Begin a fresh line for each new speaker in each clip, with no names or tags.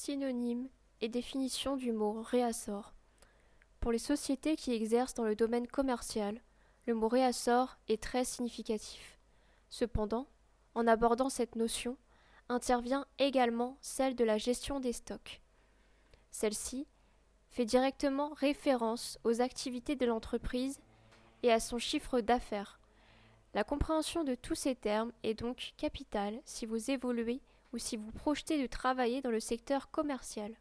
Synonyme et définition du mot réassort. Pour les sociétés qui exercent dans le domaine commercial, le mot réassort est très significatif. Cependant, en abordant cette notion, intervient également celle de la gestion des stocks. Celle-ci fait directement référence aux activités de l'entreprise et à son chiffre d'affaires. La compréhension de tous ces termes est donc capitale si vous évoluez ou si vous projetez de travailler dans le secteur commercial.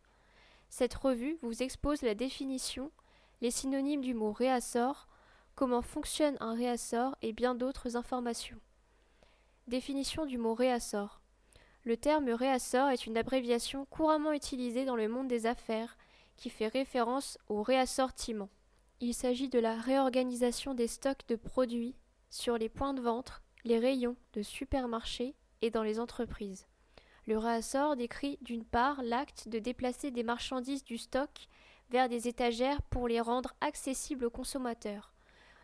Cette revue vous expose la définition, les synonymes du mot réassort, comment fonctionne un réassort et bien d'autres informations. Définition du mot réassort. Le terme réassort est une abréviation couramment utilisée dans le monde des affaires qui fait référence au réassortiment. Il s'agit de la réorganisation des stocks de produits sur les points de vente, les rayons de supermarchés et dans les entreprises. Le réassort décrit d'une part l'acte de déplacer des marchandises du stock vers des étagères pour les rendre accessibles aux consommateurs.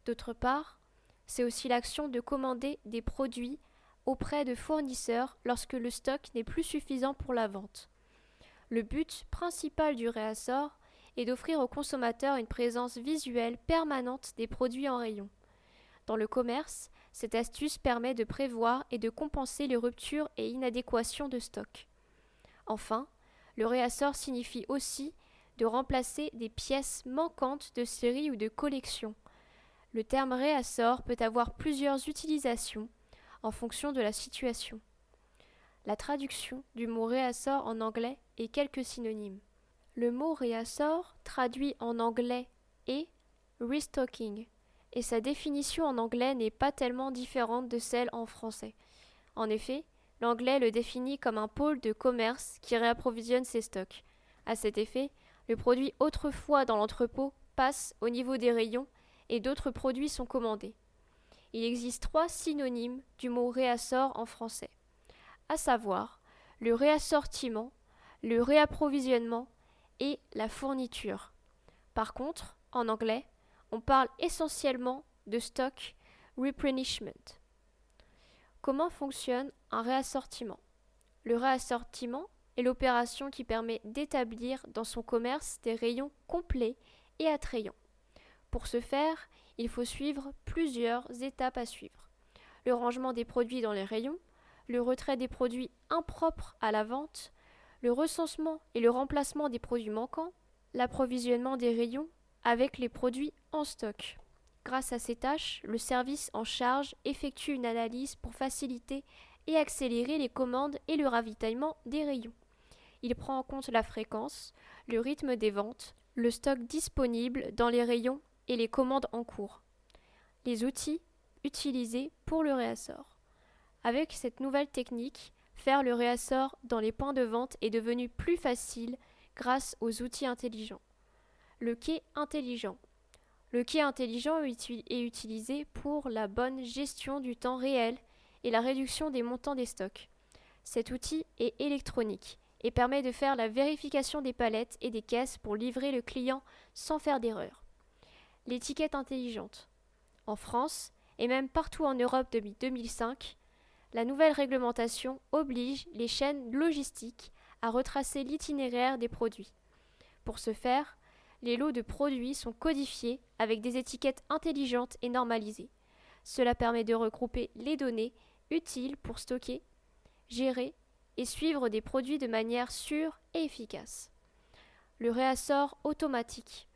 D'autre part, c'est aussi l'action de commander des produits auprès de fournisseurs lorsque le stock n'est plus suffisant pour la vente. Le but principal du réassort est d'offrir aux consommateurs une présence visuelle permanente des produits en rayon. Dans le commerce, cette astuce permet de prévoir et de compenser les ruptures et inadéquations de stock. Enfin, le réassort signifie aussi de remplacer des pièces manquantes de série ou de collection. Le terme réassort peut avoir plusieurs utilisations en fonction de la situation. La traduction du mot réassort en anglais est quelques synonymes. Le mot réassort traduit en anglais est restocking et sa définition en anglais n'est pas tellement différente de celle en français. En effet, l'anglais le définit comme un pôle de commerce qui réapprovisionne ses stocks. À cet effet, le produit autrefois dans l'entrepôt passe au niveau des rayons et d'autres produits sont commandés. Il existe trois synonymes du mot réassort en français, à savoir le réassortiment, le réapprovisionnement et la fourniture. Par contre, en anglais, on parle essentiellement de stock replenishment. Comment fonctionne un réassortiment? Le réassortiment est l'opération qui permet d'établir dans son commerce des rayons complets et attrayants. Pour ce faire, il faut suivre plusieurs étapes à suivre. Le rangement des produits dans les rayons, le retrait des produits impropres à la vente, le recensement et le remplacement des produits manquants, l'approvisionnement des rayons avec les produits en stock. Grâce à ces tâches, le service en charge effectue une analyse pour faciliter et accélérer les commandes et le ravitaillement des rayons. Il prend en compte la fréquence, le rythme des ventes, le stock disponible dans les rayons et les commandes en cours. Les outils utilisés pour le réassort. Avec cette nouvelle technique, faire le réassort dans les points de vente est devenu plus facile grâce aux outils intelligents. Le quai intelligent. Le quai intelligent est utilisé pour la bonne gestion du temps réel et la réduction des montants des stocks. Cet outil est électronique et permet de faire la vérification des palettes et des caisses pour livrer le client sans faire d'erreur. L'étiquette intelligente. En France, et même partout en Europe depuis 2005, la nouvelle réglementation oblige les chaînes logistiques à retracer l'itinéraire des produits. Pour ce faire, les lots de produits sont codifiés avec des étiquettes intelligentes et normalisées. Cela permet de regrouper les données utiles pour stocker, gérer et suivre des produits de manière sûre et efficace. Le réassort automatique.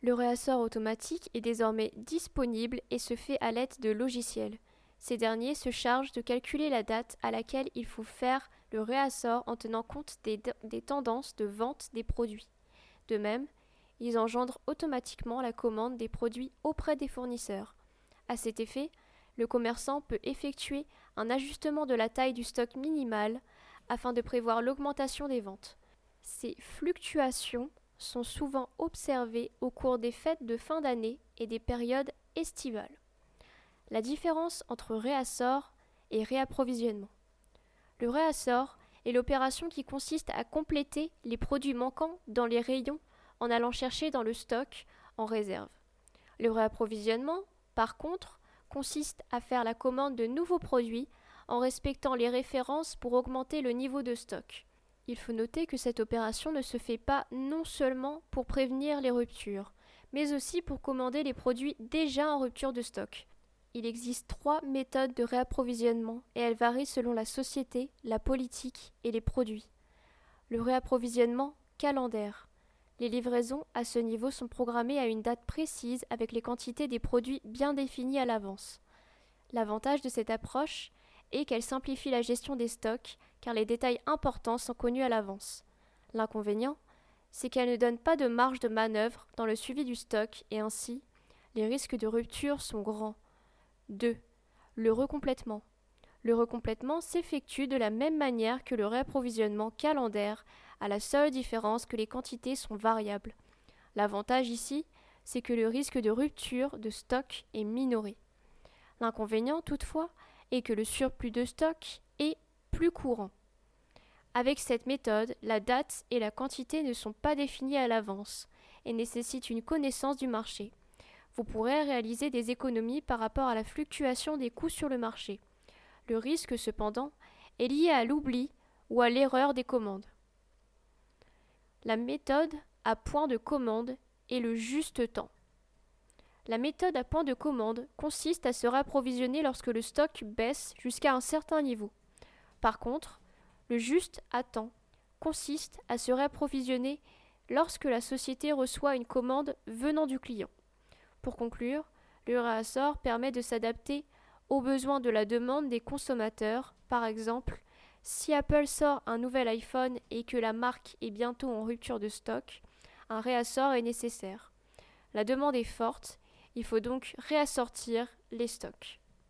Le réassort automatique est désormais disponible et se fait à l'aide de logiciels. Ces derniers se chargent de calculer la date à laquelle il faut faire le réassort en tenant compte des, des tendances de vente des produits. De même, ils engendrent automatiquement la commande des produits auprès des fournisseurs. À cet effet, le commerçant peut effectuer un ajustement de la taille du stock minimal afin de prévoir l'augmentation des ventes. Ces fluctuations sont souvent observées au cours des fêtes de fin d'année et des périodes estivales. La différence entre réassort et réapprovisionnement. Le réassort est l'opération qui consiste à compléter les produits manquants dans les rayons en allant chercher dans le stock en réserve. Le réapprovisionnement, par contre, consiste à faire la commande de nouveaux produits en respectant les références pour augmenter le niveau de stock. Il faut noter que cette opération ne se fait pas non seulement pour prévenir les ruptures, mais aussi pour commander les produits déjà en rupture de stock. Il existe trois méthodes de réapprovisionnement et elles varient selon la société, la politique et les produits. Le réapprovisionnement calendaire. Les livraisons à ce niveau sont programmées à une date précise avec les quantités des produits bien définies à l'avance. L'avantage de cette approche est qu'elle simplifie la gestion des stocks car les détails importants sont connus à l'avance. L'inconvénient, c'est qu'elle ne donne pas de marge de manœuvre dans le suivi du stock et ainsi, les risques de rupture sont grands. 2. Le recomplètement. Le recomplètement s'effectue de la même manière que le réapprovisionnement calendaire, à la seule différence que les quantités sont variables. L'avantage ici, c'est que le risque de rupture de stock est minoré. L'inconvénient, toutefois, est que le surplus de stock est plus courant. Avec cette méthode, la date et la quantité ne sont pas définies à l'avance et nécessitent une connaissance du marché. Vous pourrez réaliser des économies par rapport à la fluctuation des coûts sur le marché. Le risque, cependant, est lié à l'oubli ou à l'erreur des commandes. La méthode à point de commande est le juste temps. La méthode à point de commande consiste à se rapprovisionner lorsque le stock baisse jusqu'à un certain niveau. Par contre, le juste à temps consiste à se réapprovisionner lorsque la société reçoit une commande venant du client. Pour conclure, le réassort permet de s'adapter aux besoins de la demande des consommateurs. Par exemple, si Apple sort un nouvel iPhone et que la marque est bientôt en rupture de stock, un réassort est nécessaire. La demande est forte, il faut donc réassortir les stocks.